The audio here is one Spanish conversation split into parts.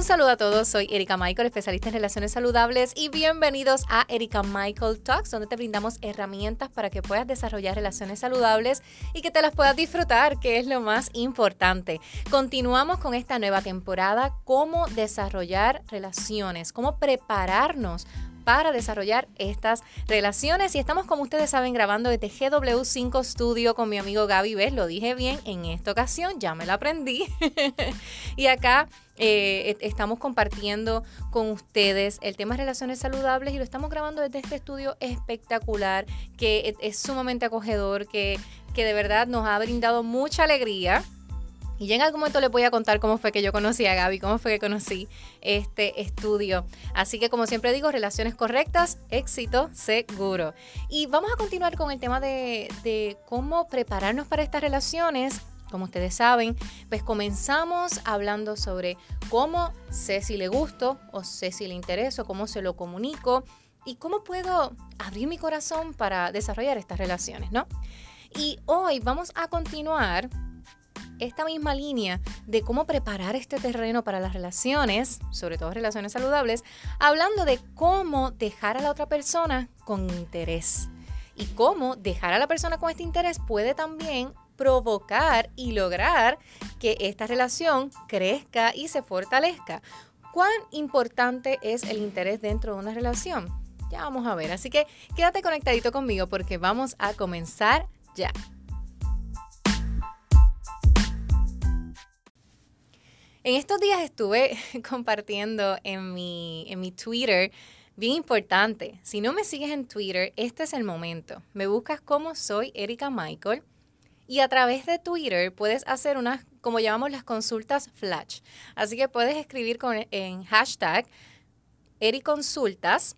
Un saludo a todos, soy Erika Michael, especialista en relaciones saludables y bienvenidos a Erika Michael Talks, donde te brindamos herramientas para que puedas desarrollar relaciones saludables y que te las puedas disfrutar, que es lo más importante. Continuamos con esta nueva temporada, cómo desarrollar relaciones, cómo prepararnos para desarrollar estas relaciones. Y estamos, como ustedes saben, grabando desde GW5 Studio con mi amigo Gaby ¿Ves? Lo dije bien en esta ocasión, ya me lo aprendí. y acá eh, estamos compartiendo con ustedes el tema de relaciones saludables y lo estamos grabando desde este estudio espectacular que es, sumamente acogedor, que, que de verdad nos ha brindado mucha alegría y en algún momento les voy a contar cómo fue que yo conocí a Gaby, cómo fue que conocí este estudio. Así que como siempre digo, relaciones correctas, éxito seguro. Y vamos a continuar con el tema de, de cómo prepararnos para estas relaciones. Como ustedes saben, pues comenzamos hablando sobre cómo sé si le gusto o sé si le intereso, cómo se lo comunico y cómo puedo abrir mi corazón para desarrollar estas relaciones, ¿no? Y hoy vamos a continuar esta misma línea de cómo preparar este terreno para las relaciones, sobre todo relaciones saludables, hablando de cómo dejar a la otra persona con interés y cómo dejar a la persona con este interés puede también provocar y lograr que esta relación crezca y se fortalezca. ¿Cuán importante es el interés dentro de una relación? Ya vamos a ver, así que quédate conectadito conmigo porque vamos a comenzar ya. En estos días estuve compartiendo en mi, en mi Twitter, bien importante, si no me sigues en Twitter, este es el momento. Me buscas como soy Erika Michael y a través de Twitter puedes hacer unas, como llamamos las consultas flash. Así que puedes escribir con, en hashtag Ericonsultas,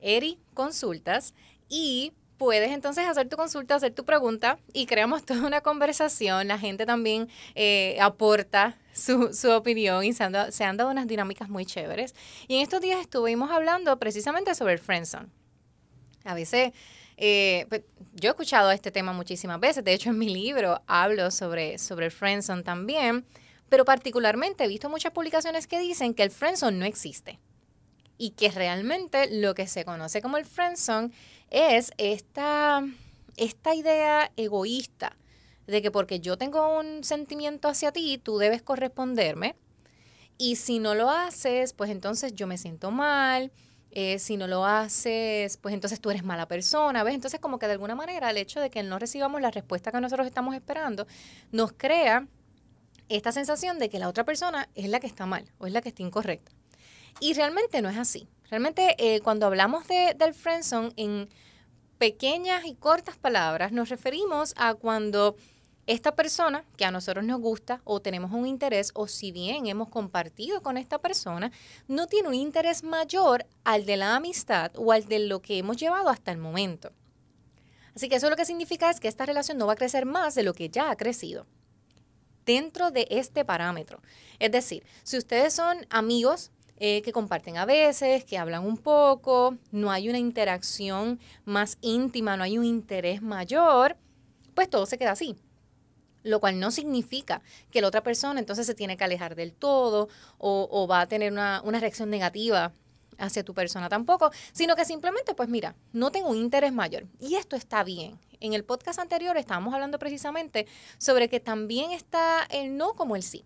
Ericonsultas y puedes entonces hacer tu consulta, hacer tu pregunta y creamos toda una conversación. La gente también eh, aporta su, opinión y se han, dado, unas dinámicas muy chéveres. Y en estos días estuvimos hablando precisamente sobre el friendzone. A veces, eh, pues, yo he escuchado este tema muchísimas veces. De hecho, en mi libro hablo sobre, sobre el friendzone también. Pero particularmente he visto muchas publicaciones que dicen que el friendzone no existe. Y que realmente lo que se conoce como el friendzone es esta, esta idea egoísta de que porque yo tengo un sentimiento hacia ti, tú debes corresponderme. Y si no lo haces, pues entonces yo me siento mal. Eh, si no lo haces, pues entonces tú eres mala persona, ¿ves? Entonces como que de alguna manera el hecho de que no recibamos la respuesta que nosotros estamos esperando nos crea esta sensación de que la otra persona es la que está mal o es la que está incorrecta. Y realmente no es así. Realmente eh, cuando hablamos de, del friendzone en pequeñas y cortas palabras nos referimos a cuando esta persona que a nosotros nos gusta o tenemos un interés o si bien hemos compartido con esta persona, no tiene un interés mayor al de la amistad o al de lo que hemos llevado hasta el momento. Así que eso lo que significa es que esta relación no va a crecer más de lo que ya ha crecido dentro de este parámetro. Es decir, si ustedes son amigos eh, que comparten a veces, que hablan un poco, no hay una interacción más íntima, no hay un interés mayor, pues todo se queda así. Lo cual no significa que la otra persona entonces se tiene que alejar del todo o, va a tener una, una reacción negativa hacia tu persona tampoco, sino que simplemente, pues mira, no tengo un interés mayor. Y esto está bien. En el podcast anterior estábamos hablando precisamente sobre que también está el no como el sí.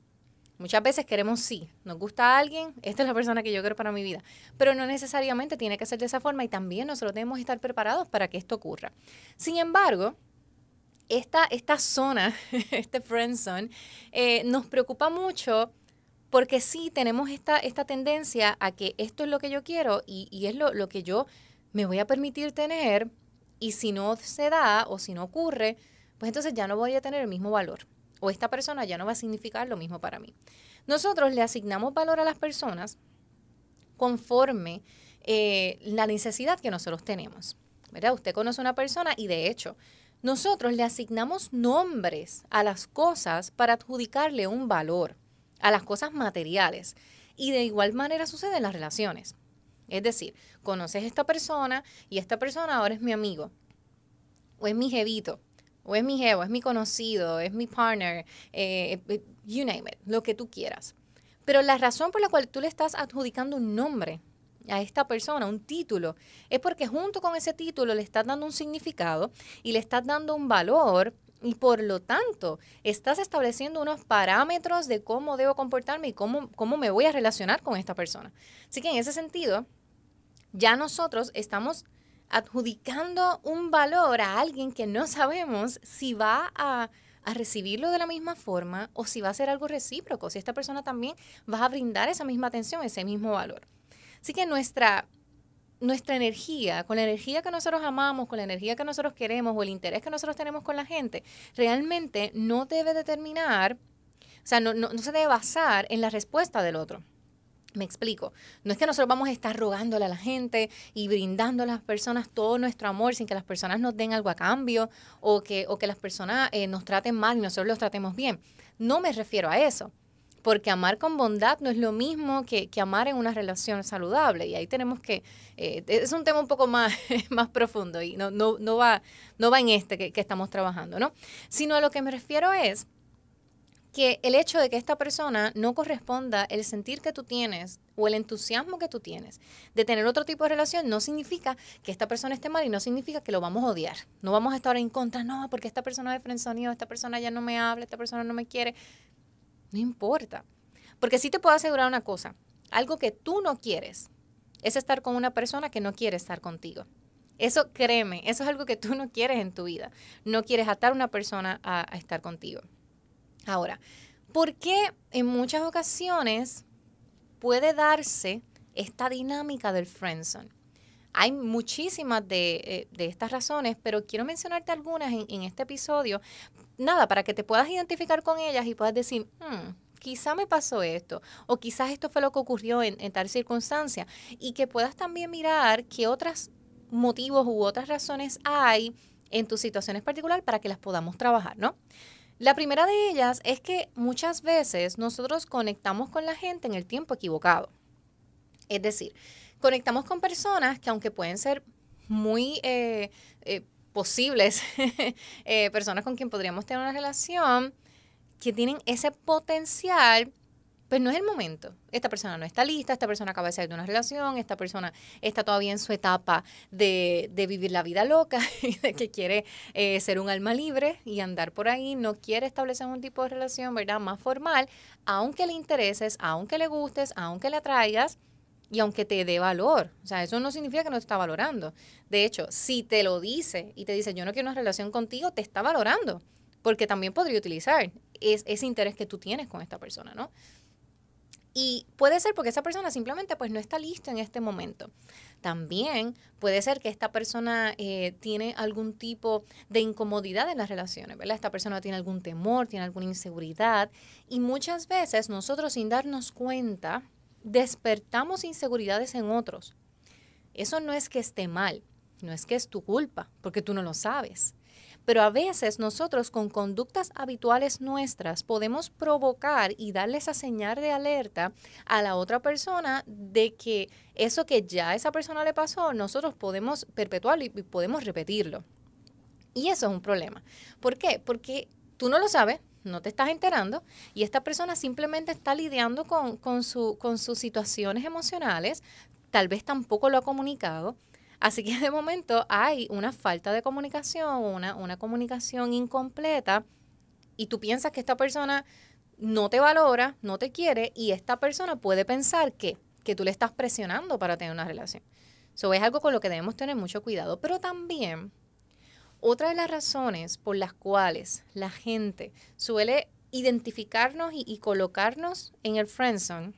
Muchas veces queremos sí, nos gusta a alguien, esta es la persona que yo quiero para mi vida, pero no necesariamente tiene que ser de esa forma y también nosotros debemos estar preparados para que esto ocurra. Sin embargo, esta, esta zona, este friend zone, eh, nos preocupa mucho porque sí tenemos esta, esta tendencia a que esto es lo que yo quiero y, y es lo, lo que yo me voy a permitir tener y si no se da o si no ocurre, pues entonces ya no voy a tener el mismo valor o esta persona ya no va a significar lo mismo para mí. Nosotros le asignamos valor a las personas conforme eh, la necesidad que nosotros tenemos. ¿verdad? Usted conoce una persona y de hecho nosotros le asignamos nombres a las cosas para adjudicarle un valor, a las cosas materiales. Y de igual manera sucede en las relaciones. Es decir, conoces a esta persona y esta persona ahora es mi amigo o es mi jevito o es mi jevo, es mi conocido, es mi partner, eh, eh, you name it, lo que tú quieras. Pero la razón por la cual tú le estás adjudicando un nombre a esta persona, un título, es porque junto con ese título le estás dando un significado y le estás dando un valor y por lo tanto estás estableciendo unos parámetros de cómo debo comportarme y cómo, cómo me voy a relacionar con esta persona. Así que en ese sentido, ya nosotros estamos adjudicando un valor a alguien que no sabemos si va a, a, recibirlo de la misma forma o si va a ser algo recíproco, si esta persona también va a brindar esa misma atención, ese mismo valor. Así que nuestra, nuestra energía, con la energía que nosotros amamos, con la energía que nosotros queremos o el interés que nosotros tenemos con la gente, realmente no debe determinar, o sea, no, no, no se debe basar en la respuesta del otro. Me explico. No es que nosotros vamos a estar rogándole a la gente y brindando a las personas todo nuestro amor sin que las personas nos den algo a cambio o que, o que las personas eh, nos traten mal y nosotros los tratemos bien. No me refiero a eso porque amar con bondad no es lo mismo que, amar en una relación saludable. Y ahí tenemos que, eh, es un tema un poco más, más profundo y no, no, no, va, no va en este que, que estamos trabajando, ¿no? Sino a lo que me refiero es que el hecho de que esta persona no corresponda el sentir que tú tienes o el entusiasmo que tú tienes de tener otro tipo de relación no significa que esta persona esté mal y no significa que lo vamos a odiar. No vamos a estar en contra, no, porque esta persona es frenzonido, esta persona ya no me habla, esta persona no me quiere. No importa. Porque sí te puedo asegurar una cosa, algo que tú no quieres es estar con una persona que no quiere estar contigo. Eso créeme, eso es algo que tú no quieres en tu vida. No quieres atar a una persona a, estar contigo. Ahora, ¿por qué en muchas ocasiones puede darse esta dinámica del friendzone? Hay muchísimas de, eh, de, estas razones, pero quiero mencionarte algunas en, este episodio nada, para que te puedas identificar con ellas y puedas decir, hmm, quizá me pasó esto, o quizás esto fue lo que ocurrió en, tal circunstancia, y que puedas también mirar qué otros motivos u otras razones hay en tus situaciones particular para que las podamos trabajar, ¿no? La primera de ellas es que muchas veces nosotros conectamos con la gente en el tiempo equivocado. Es decir, conectamos con personas que aunque pueden ser muy eh, eh, posibles eh, personas con quien podríamos tener una relación que tienen ese potencial, pues no es el momento. Esta persona no está lista, esta persona acaba de salir de una relación, esta persona está todavía en su etapa de, de vivir la vida loca que quiere eh, ser un alma libre y andar por ahí, no quiere establecer un tipo de relación, ¿verdad? Más formal, aunque le intereses, aunque le gustes, aunque le atraigas, y aunque te dé valor, o sea, eso no significa que no te está valorando. De hecho, si te lo dice y te dice, yo no quiero una relación contigo, te está valorando, porque también podría utilizar ese interés que tú tienes con esta persona, ¿no? Y puede ser porque esa persona simplemente pues no está lista en este momento. También puede ser que esta persona eh, tiene algún tipo de incomodidad en las relaciones, ¿verdad? Esta persona tiene algún temor, tiene alguna inseguridad. Y muchas veces nosotros sin darnos cuenta, despertamos inseguridades en otros. Eso no es que esté mal, no es que es tu culpa, porque tú no lo sabes. Pero a veces nosotros con conductas habituales nuestras podemos provocar y darle esa señal de alerta a la otra persona de que eso que ya a esa persona le pasó, nosotros podemos perpetuarlo y podemos repetirlo. Y eso es un problema. ¿Por qué? Porque tú no lo sabes, no te estás enterando y esta persona simplemente está lidiando con, con, su, con sus situaciones emocionales, tal vez tampoco lo ha comunicado. Así que de momento hay una falta de comunicación, una, una comunicación incompleta y tú piensas que esta persona no te valora, no te quiere y esta persona puede pensar que, que tú le estás presionando para tener una relación. Eso es algo con lo que debemos tener mucho cuidado, pero también otra de las razones por las cuales la gente suele identificarnos y, colocarnos en el friendzone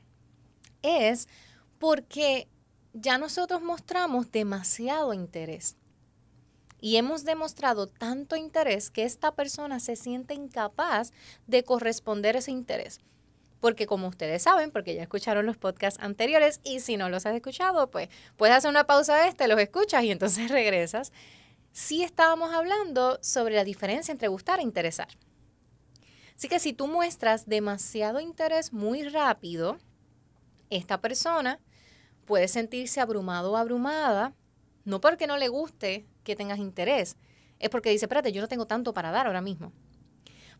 es porque ya nosotros mostramos demasiado interés. Y hemos demostrado tanto interés que esta persona se siente incapaz de corresponder ese interés. Porque como ustedes saben, porque ya escucharon los podcasts anteriores y si no los has escuchado, pues puedes hacer una pausa de este, los escuchas y entonces regresas sí estábamos hablando sobre la diferencia entre gustar e interesar. Así que si tú muestras demasiado interés muy rápido, esta persona puede sentirse abrumado o abrumada, no porque no le guste que tengas interés, es porque dice, espérate, yo no tengo tanto para dar ahora mismo.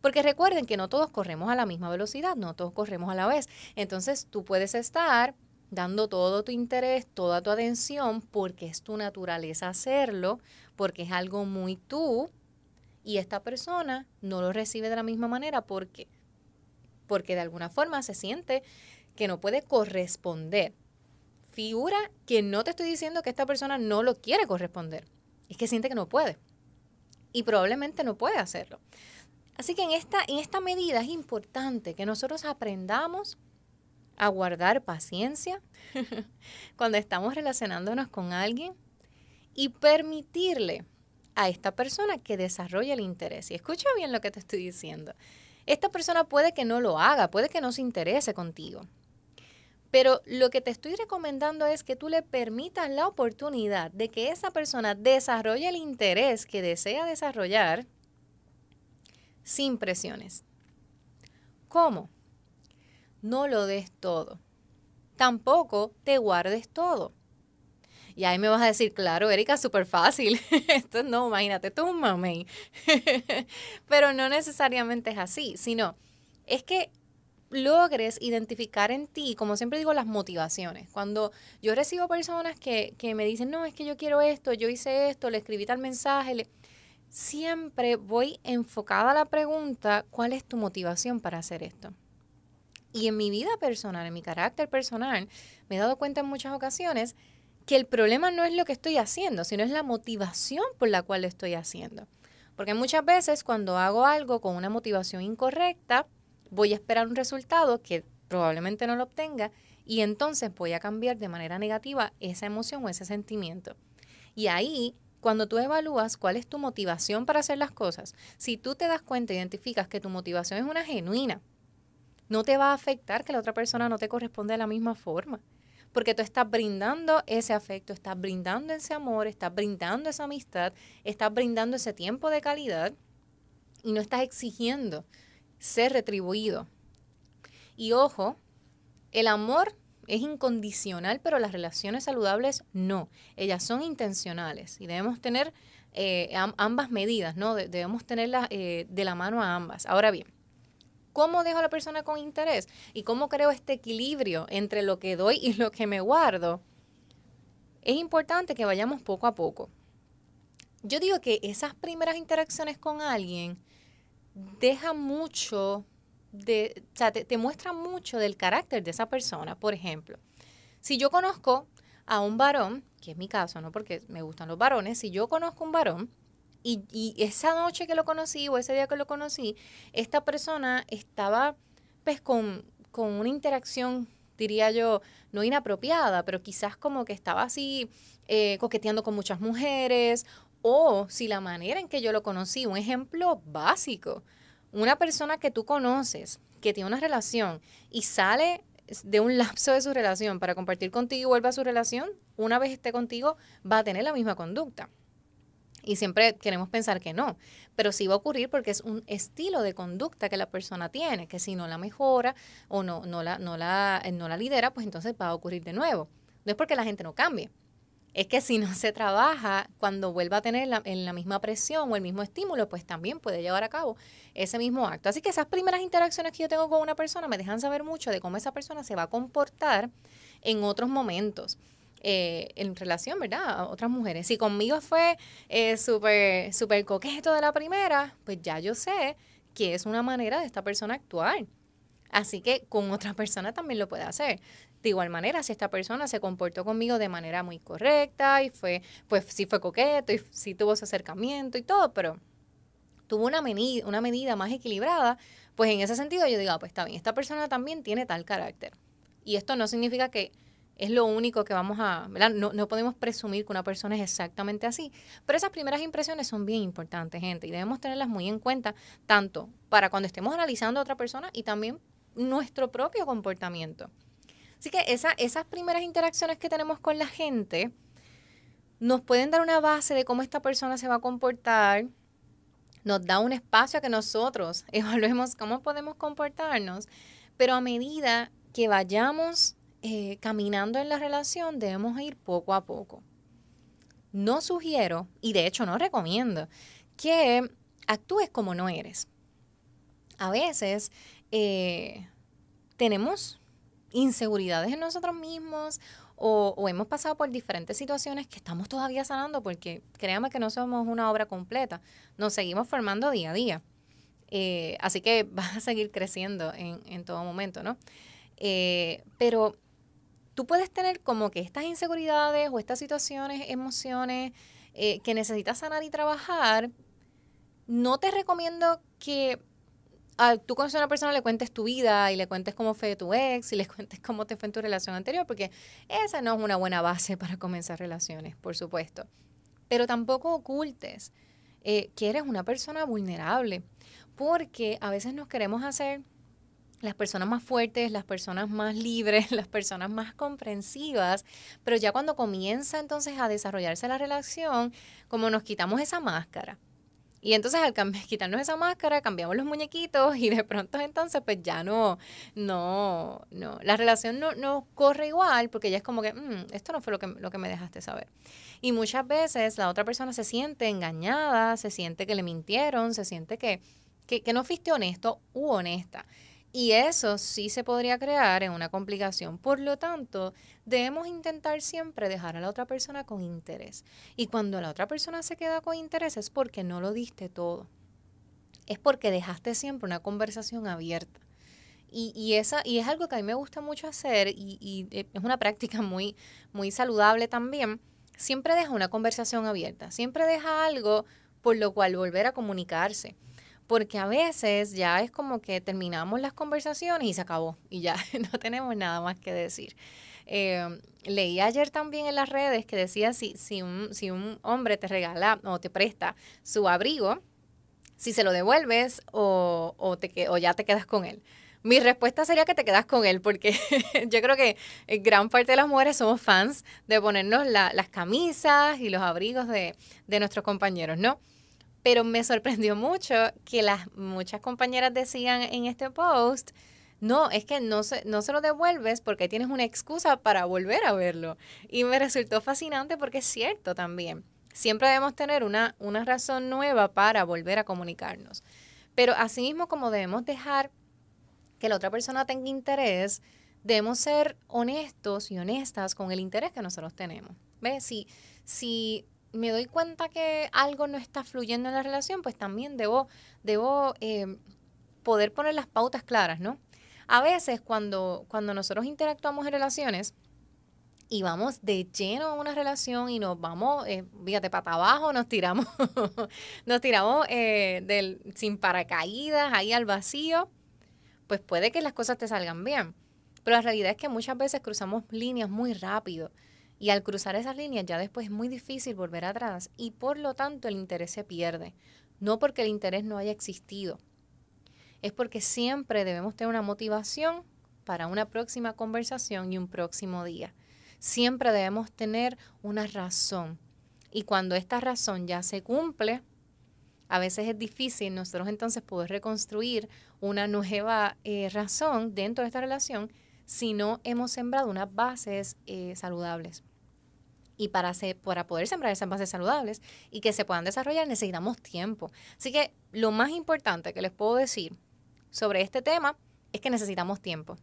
Porque recuerden que no todos corremos a la misma velocidad, no todos corremos a la vez. Entonces tú puedes estar dando todo tu interés, toda tu atención, porque es tu naturaleza hacerlo, porque es algo muy tú, y esta persona no lo recibe de la misma manera porque porque de alguna forma se siente que no puede corresponder. Figura que no te estoy diciendo que esta persona no lo quiere corresponder, es que siente que no puede y probablemente no puede hacerlo. Así que en esta, en esta medida es importante que nosotros aprendamos a guardar paciencia cuando estamos relacionándonos con alguien y permitirle a esta persona que desarrolle el interés. Y escucha bien lo que te estoy diciendo. Esta persona puede que no lo haga, puede que no se interese contigo. Pero lo que te estoy recomendando es que tú le permitas la oportunidad de que esa persona desarrolle el interés que desea desarrollar sin presiones. ¿Cómo? No lo des todo. Tampoco te guardes todo. Y ahí me vas a decir, claro, Erika, súper fácil. esto no, imagínate, un mamey. Pero no necesariamente es así, sino es que logres identificar en ti, como siempre digo, las motivaciones. Cuando yo recibo personas que, que me dicen, no, es que yo quiero esto, yo hice esto, le escribí tal mensaje, siempre voy enfocada a la pregunta, ¿cuál es tu motivación para hacer esto? Y en mi vida personal, en mi carácter personal, me he dado cuenta en muchas ocasiones que el problema no es lo que estoy haciendo, sino es la motivación por la cual lo estoy haciendo. Porque muchas veces cuando hago algo con una motivación incorrecta, voy a esperar un resultado que probablemente no lo obtenga y entonces voy a cambiar de manera negativa esa emoción o ese sentimiento. Y ahí, cuando tú evalúas cuál es tu motivación para hacer las cosas, si tú te das cuenta, identificas que tu motivación es una genuina, no te va a afectar que la otra persona no te corresponde de la misma forma. Porque tú estás brindando ese afecto, estás brindando ese amor, estás brindando esa amistad, estás brindando ese tiempo de calidad y no estás exigiendo ser retribuido. Y ojo, el amor es incondicional, pero las relaciones saludables no. Ellas son intencionales y debemos tener eh, ambas medidas, ¿no? debemos tenerlas eh, de la mano a ambas. Ahora bien, ¿Cómo dejo a la persona con interés? ¿Y cómo creo este equilibrio entre lo que doy y lo que me guardo? Es importante que vayamos poco a poco. Yo digo que esas primeras interacciones con alguien dejan mucho de, o sea, te, te muestran mucho del carácter de esa persona. Por ejemplo, si yo conozco a un varón, que es mi caso, no porque me gustan los varones, si yo conozco a un varón y, esa noche que lo conocí o ese día que lo conocí, esta persona estaba pues con, una interacción, diría yo, no inapropiada, pero quizás como que estaba así eh, coqueteando con muchas mujeres o si la manera en que yo lo conocí, un ejemplo básico, una persona que tú conoces, que tiene una relación y sale de un lapso de su relación para compartir contigo y vuelve a su relación, una vez esté contigo, va a tener la misma conducta. Y siempre queremos pensar que no, pero sí va a ocurrir porque es un estilo de conducta que la persona tiene, que si no la mejora o no, no, la, no, la, eh, no la lidera, pues entonces va a ocurrir de nuevo. No es porque la gente no cambie, es que si no se trabaja, cuando vuelva a tener la, en la misma presión o el mismo estímulo, pues también puede llevar a cabo ese mismo acto. Así que esas primeras interacciones que yo tengo con una persona me dejan saber mucho de cómo esa persona se va a comportar en otros momentos. Eh, en relación, ¿verdad? A otras mujeres. Si conmigo fue eh, súper super coqueto de la primera, pues ya yo sé que es una manera de esta persona actuar. Así que con otra persona también lo puede hacer. De igual manera, si esta persona se comportó conmigo de manera muy correcta y fue, pues sí fue coqueto y sí tuvo ese acercamiento y todo, pero tuvo una medida, una medida más equilibrada, pues en ese sentido yo digo, ah, pues está bien, esta persona también tiene tal carácter. Y esto no significa que es lo único que vamos a, ¿verdad? No, no podemos presumir que una persona es exactamente así, pero esas primeras impresiones son bien importantes, gente, y debemos tenerlas muy en cuenta, tanto para cuando estemos analizando a otra persona y también nuestro propio comportamiento. Así que esa, esas primeras interacciones que tenemos con la gente nos pueden dar una base de cómo esta persona se va a comportar, nos da un espacio a que nosotros evaluemos cómo podemos comportarnos, pero a medida que vayamos eh, caminando en la relación debemos ir poco a poco. No sugiero, y de hecho no recomiendo, que actúes como no eres. a veces eh, tenemos inseguridades en nosotros mismos o, hemos pasado por diferentes situaciones que estamos todavía sanando porque créame que no somos una obra completa, nos seguimos formando día a día. Eh, así que vas a seguir creciendo en, en todo momento, ¿no? Pero tú puedes tener como que estas inseguridades o estas situaciones, emociones eh, que necesitas sanar y trabajar. No te recomiendo que tú conoces a una persona le cuentes tu vida y le cuentes cómo fue tu ex y le cuentes cómo te fue en tu relación anterior, porque esa no es una buena base para comenzar relaciones, por supuesto. Pero tampoco ocultes eh, que eres una persona vulnerable, porque a veces nos queremos hacer las personas más fuertes, las personas más libres, las personas más comprensivas, pero ya cuando comienza entonces a desarrollarse la relación, como nos quitamos esa máscara y entonces al quitarnos esa máscara, cambiamos los muñequitos y de pronto entonces pues ya no, no, no, la relación no, no corre igual porque ya es como que, mm, esto no fue lo que, lo que me dejaste saber. Y muchas veces la otra persona se siente engañada, se siente que le mintieron, se siente que, que, que no fuiste honesto u honesta. Y eso sí se podría crear en una complicación. Por lo tanto, debemos intentar siempre dejar a la otra persona con interés. Y cuando la otra persona se queda con interés es porque no lo diste todo. Es porque dejaste siempre una conversación abierta. Y, esa, y es algo que a mí me gusta mucho hacer y, y es una práctica muy, muy saludable también. Siempre deja una conversación abierta. Siempre deja algo por lo cual volver a comunicarse porque a veces ya es como que terminamos las conversaciones y se acabó y ya no tenemos nada más que decir. Eh, leí ayer también en las redes que decía si, si, un, si un hombre te regala o te presta su abrigo, si se lo devuelves o, o, te, o ya te quedas con él. Mi respuesta sería que te quedas con él, porque yo creo que gran parte de las mujeres somos fans de ponernos las camisas y los abrigos de, de nuestros compañeros, ¿no? Pero me sorprendió mucho que las muchas compañeras decían en este post, no, es que no se, no se lo devuelves porque tienes una excusa para volver a verlo. Y me resultó fascinante porque es cierto también. Siempre debemos tener una, una razón nueva para volver a comunicarnos. Pero asimismo como debemos dejar que la otra persona tenga interés, debemos ser honestos y honestas con el interés que nosotros tenemos. ¿Ves? Si, si me doy cuenta que algo no está fluyendo en la relación, pues también debo, debo eh, poder poner las pautas claras, ¿no? A veces cuando, cuando nosotros interactuamos en relaciones y vamos de lleno a una relación y nos vamos, eh, fíjate, para abajo, nos tiramos, nos tiramos eh, del, sin paracaídas ahí al vacío, pues puede que las cosas te salgan bien. Pero la realidad es que muchas veces cruzamos líneas muy rápido y al cruzar esas líneas ya después es muy difícil volver atrás y por lo tanto el interés se pierde. No porque el interés no haya existido, es porque siempre debemos tener una motivación para una próxima conversación y un próximo día. Siempre debemos tener una razón. Y cuando esta razón ya se cumple, a veces es difícil nosotros entonces poder reconstruir una nueva eh, razón dentro de esta relación si no hemos sembrado unas bases eh, saludables. Y para, para poder sembrar esas bases saludables y que se puedan desarrollar necesitamos tiempo. Así que lo más importante que les puedo decir sobre este tema es que necesitamos tiempo.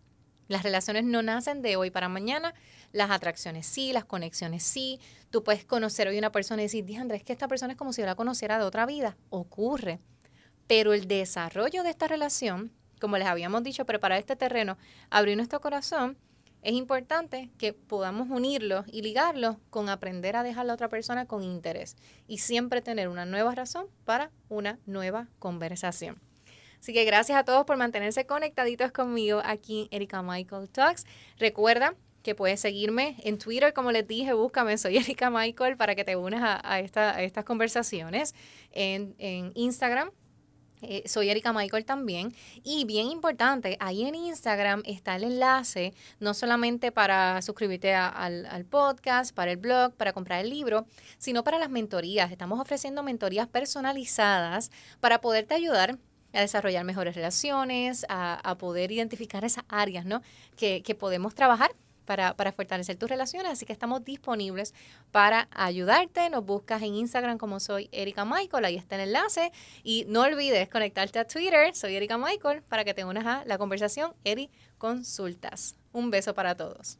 Las relaciones no nacen de hoy para mañana, las atracciones sí, las conexiones sí. Tú puedes conocer hoy una persona y decir, Andrés, que esta persona es como si yo la conociera de otra vida. Ocurre. Pero el desarrollo de esta relación, como les habíamos dicho, preparar este terreno, abrir nuestro corazón, es importante que podamos unirlos y ligarlos con aprender a dejar a la otra persona con interés y siempre tener una nueva razón para una nueva conversación. Así que gracias a todos por mantenerse conectaditos conmigo aquí en Erika Michael Talks. Recuerda que puedes seguirme en Twitter, como les dije, búscame, soy Erika Michael para que te unas a, estas conversaciones. En, en Instagram eh, soy Erika Michael también. Y bien importante, ahí en Instagram está el enlace, no solamente para suscribirte al, al, podcast, para el blog, para comprar el libro, sino para las mentorías. Estamos ofreciendo mentorías personalizadas para poderte ayudar a desarrollar mejores relaciones, a, a poder identificar esas áreas ¿no? que, que podemos trabajar para, para fortalecer tus relaciones. Así que estamos disponibles para ayudarte. Nos buscas en Instagram como soy Erika Michael, ahí está el enlace. Y no olvides conectarte a Twitter, soy Erika Michael, para que te unas a la conversación Eri Consultas. Un beso para todos.